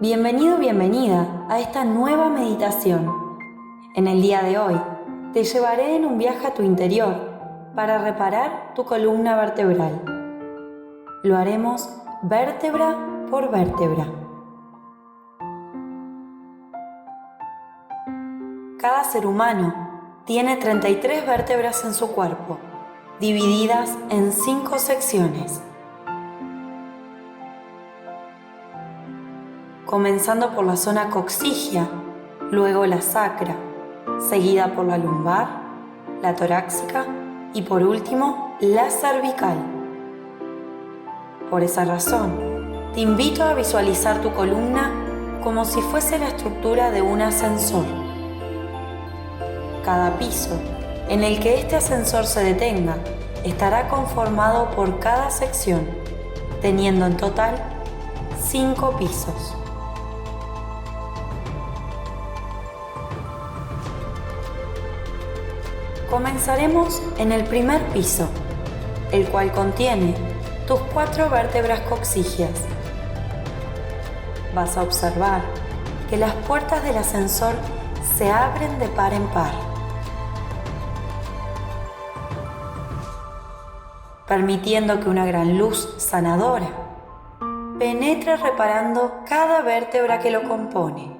Bienvenido, bienvenida a esta nueva meditación. En el día de hoy te llevaré en un viaje a tu interior para reparar tu columna vertebral. Lo haremos vértebra por vértebra. Cada ser humano tiene 33 vértebras en su cuerpo, divididas en 5 secciones. Comenzando por la zona coxigia, luego la sacra, seguida por la lumbar, la torácica y por último la cervical. Por esa razón, te invito a visualizar tu columna como si fuese la estructura de un ascensor. Cada piso en el que este ascensor se detenga estará conformado por cada sección, teniendo en total cinco pisos. Comenzaremos en el primer piso, el cual contiene tus cuatro vértebras coxigias. Vas a observar que las puertas del ascensor se abren de par en par, permitiendo que una gran luz sanadora penetre reparando cada vértebra que lo compone.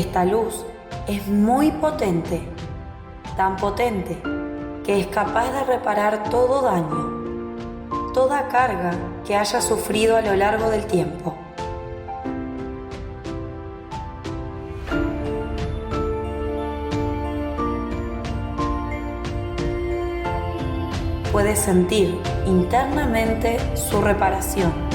Esta luz es muy potente, tan potente que es capaz de reparar todo daño, toda carga que haya sufrido a lo largo del tiempo. Puedes sentir internamente su reparación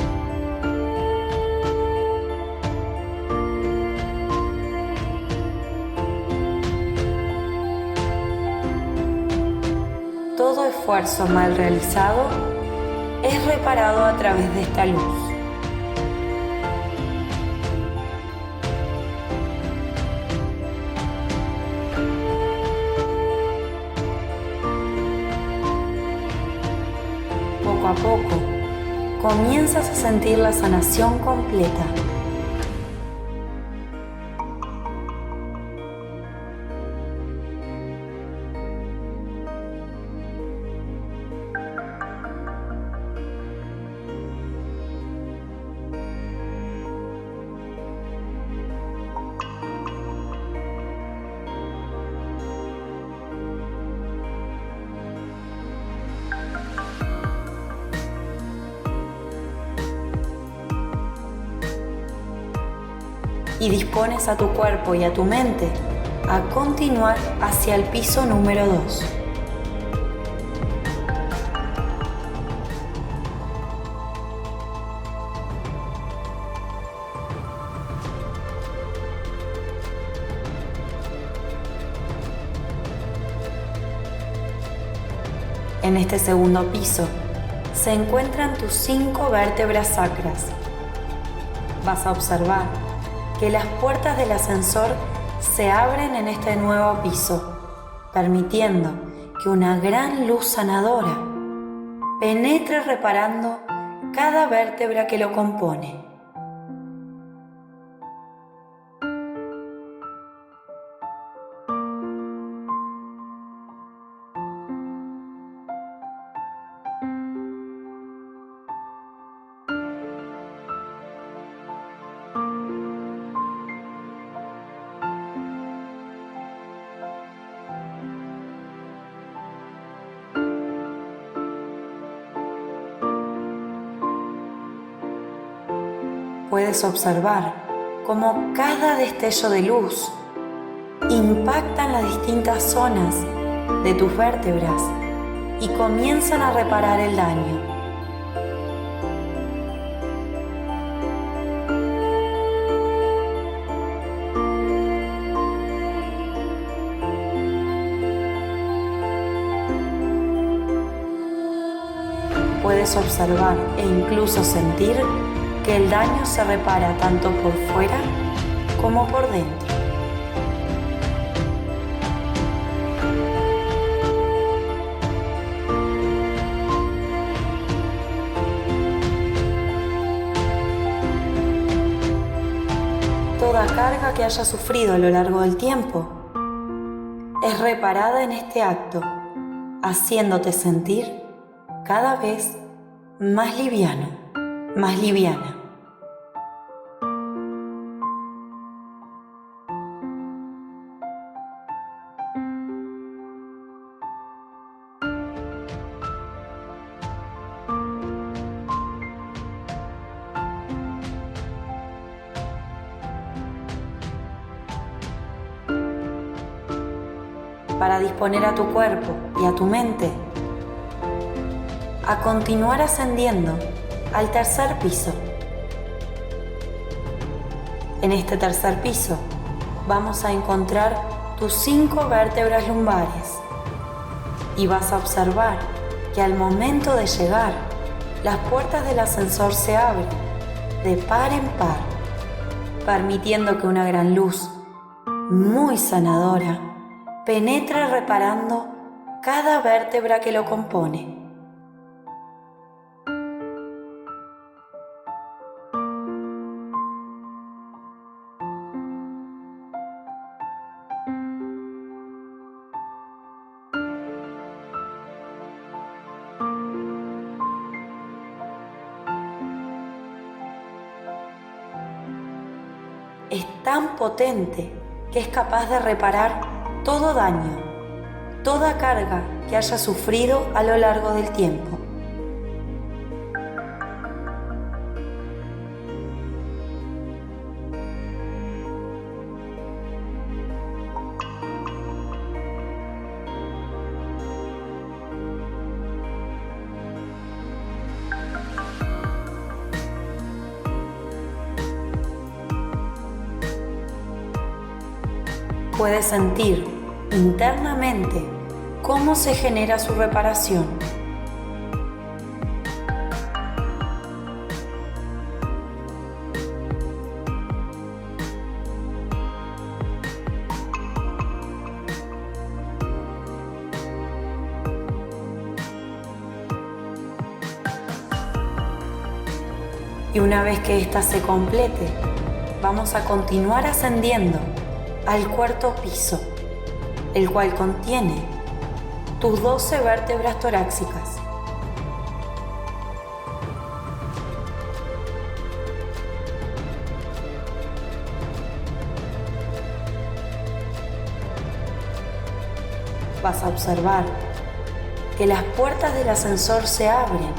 esfuerzo mal realizado es reparado a través de esta luz. Poco a poco, comienzas a sentir la sanación completa. Y dispones a tu cuerpo y a tu mente a continuar hacia el piso número 2. En este segundo piso se encuentran tus cinco vértebras sacras. Vas a observar que las puertas del ascensor se abren en este nuevo piso, permitiendo que una gran luz sanadora penetre reparando cada vértebra que lo compone. Puedes observar cómo cada destello de luz impacta en las distintas zonas de tus vértebras y comienzan a reparar el daño. puedes observar e incluso sentir que el daño se repara tanto por fuera como por dentro. Toda carga que haya sufrido a lo largo del tiempo es reparada en este acto, haciéndote sentir cada vez más liviano, más liviana. para disponer a tu cuerpo y a tu mente a continuar ascendiendo al tercer piso. En este tercer piso vamos a encontrar tus cinco vértebras lumbares y vas a observar que al momento de llegar las puertas del ascensor se abren de par en par, permitiendo que una gran luz muy sanadora penetre reparando cada vértebra que lo compone. Es tan potente que es capaz de reparar todo daño, toda carga que haya sufrido a lo largo del tiempo. Puedes sentir internamente cómo se genera su reparación. Y una vez que ésta se complete, vamos a continuar ascendiendo al cuarto piso, el cual contiene tus 12 vértebras torácicas. Vas a observar que las puertas del ascensor se abren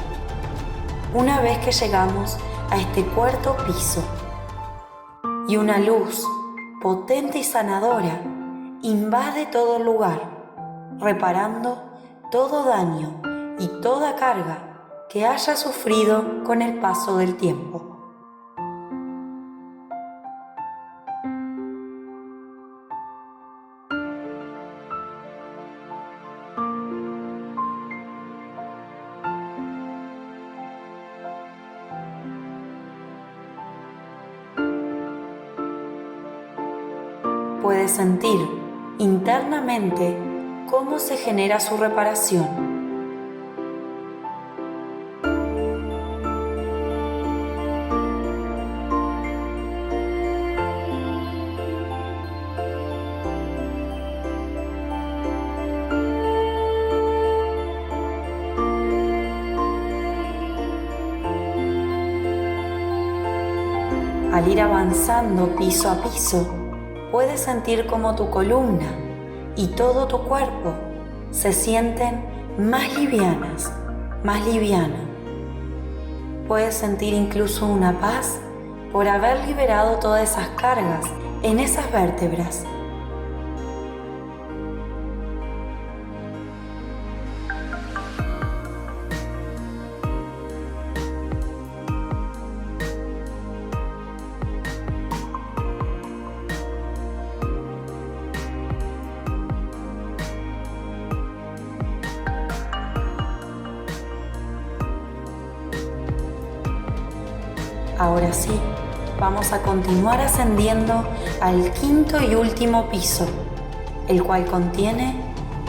una vez que llegamos a este cuarto piso y una luz potente y sanadora, invade todo lugar, reparando todo daño y toda carga que haya sufrido con el paso del tiempo. Sentir internamente cómo se genera su reparación. Al ir avanzando piso a piso, puedes sentir como tu columna y todo tu cuerpo se sienten más livianas, más liviano. Puedes sentir incluso una paz por haber liberado todas esas cargas en esas vértebras a continuar ascendiendo al quinto y último piso, el cual contiene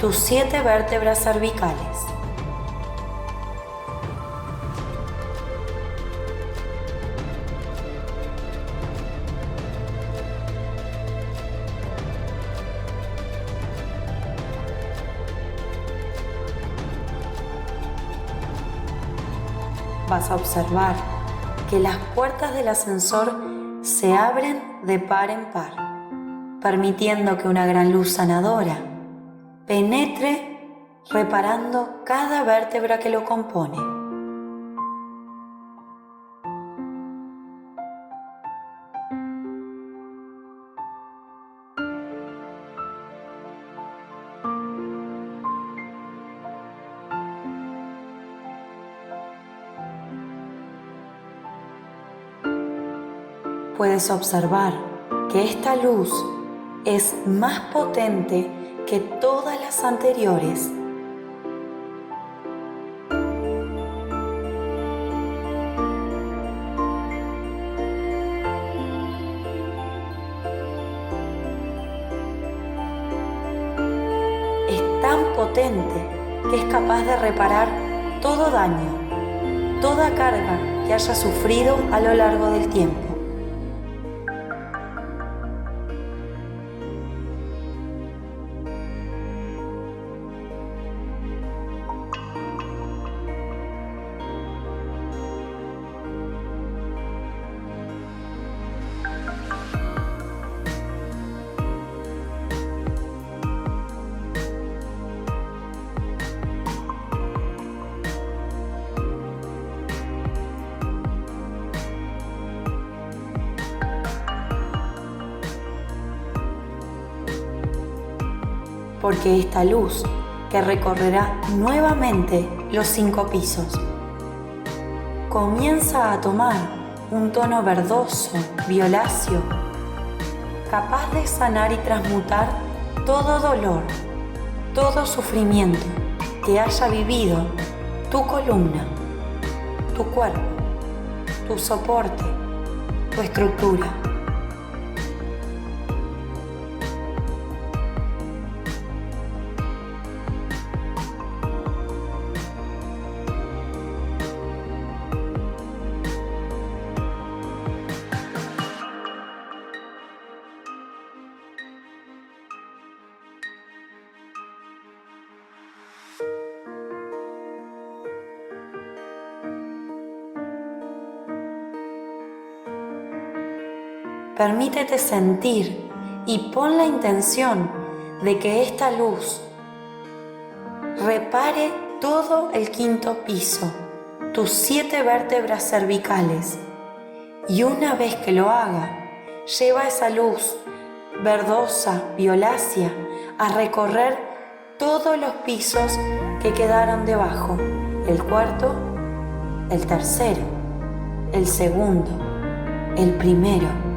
tus siete vértebras cervicales. vas a observar que las puertas del ascensor se abren de par en par, permitiendo que una gran luz sanadora penetre reparando cada vértebra que lo compone. Puedes observar que esta luz es más potente que todas las anteriores. Es tan potente que es capaz de reparar todo daño, toda carga que haya sufrido a lo largo del tiempo. Porque esta luz que recorrerá nuevamente los cinco pisos comienza a tomar un tono verdoso, violáceo, capaz de sanar y transmutar todo dolor, todo sufrimiento que haya vivido tu columna, tu cuerpo, tu soporte, tu estructura. Permítete sentir y pon la intención de que esta luz repare todo el quinto piso, tus siete vértebras cervicales. Y una vez que lo haga, lleva esa luz verdosa, violácea, a recorrer todos los pisos que quedaron debajo. El cuarto, el tercero, el segundo, el primero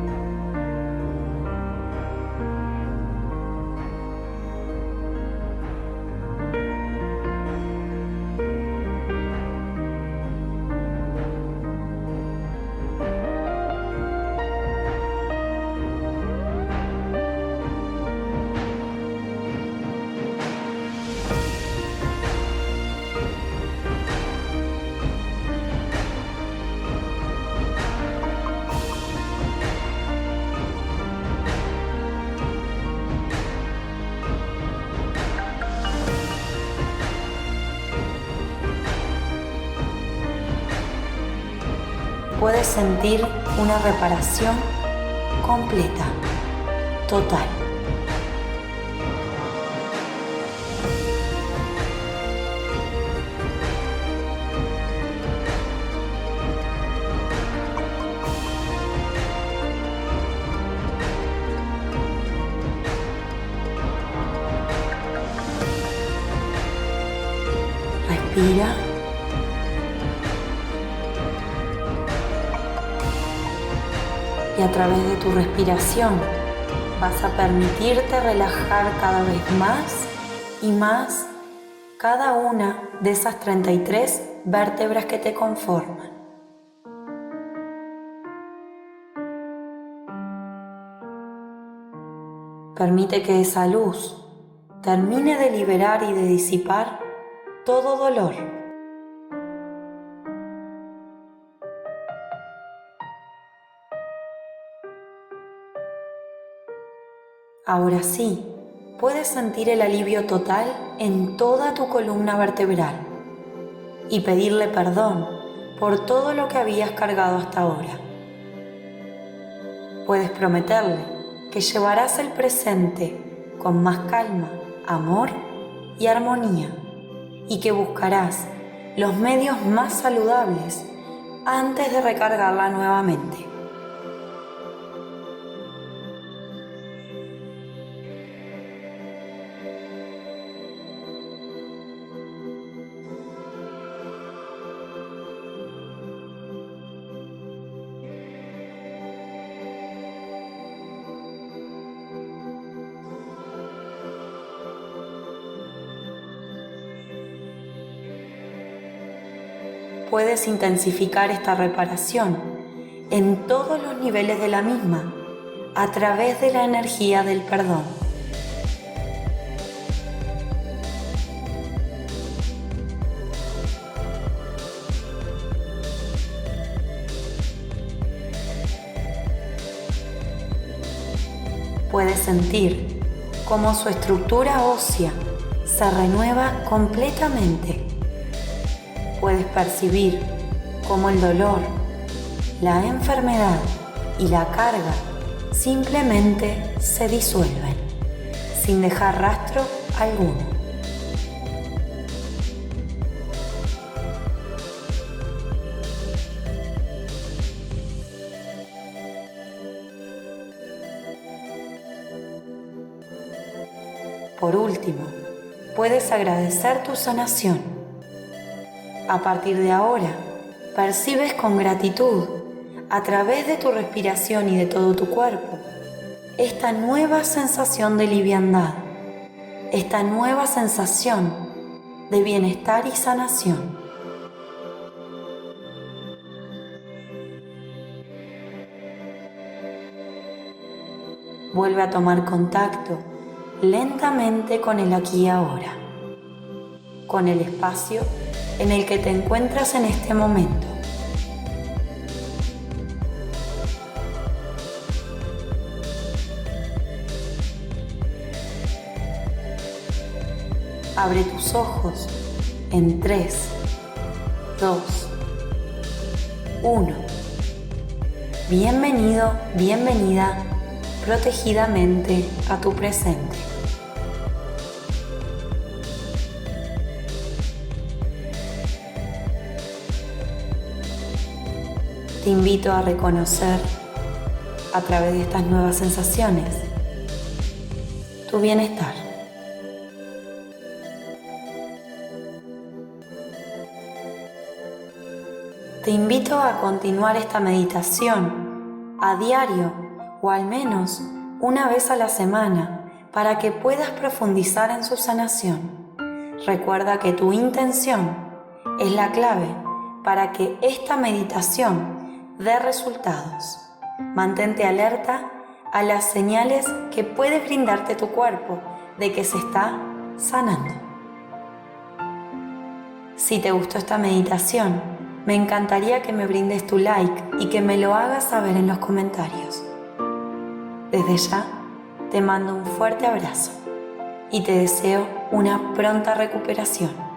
puedes sentir una reparación completa, total. Respira. a través de tu respiración vas a permitirte relajar cada vez más y más cada una de esas 33 vértebras que te conforman. Permite que esa luz termine de liberar y de disipar todo dolor. Ahora sí, puedes sentir el alivio total en toda tu columna vertebral y pedirle perdón por todo lo que habías cargado hasta ahora. Puedes prometerle que llevarás el presente con más calma, amor y armonía y que buscarás los medios más saludables antes de recargarla nuevamente. Puedes intensificar esta reparación en todos los niveles de la misma a través de la energía del perdón. Puedes sentir cómo su estructura ósea se renueva completamente puedes percibir cómo el dolor, la enfermedad y la carga simplemente se disuelven sin dejar rastro alguno. Por último, puedes agradecer tu sanación a partir de ahora, percibes con gratitud, a través de tu respiración y de todo tu cuerpo, esta nueva sensación de liviandad, esta nueva sensación de bienestar y sanación. Vuelve a tomar contacto lentamente con el aquí y ahora, con el espacio en el que te encuentras en este momento. Abre tus ojos en 3, 2, 1. Bienvenido, bienvenida protegidamente a tu presente. Te invito a reconocer a través de estas nuevas sensaciones tu bienestar. Te invito a continuar esta meditación a diario o al menos una vez a la semana para que puedas profundizar en su sanación. Recuerda que tu intención es la clave para que esta meditación de resultados. Mantente alerta a las señales que puede brindarte tu cuerpo de que se está sanando. Si te gustó esta meditación, me encantaría que me brindes tu like y que me lo hagas saber en los comentarios. Desde ya, te mando un fuerte abrazo y te deseo una pronta recuperación.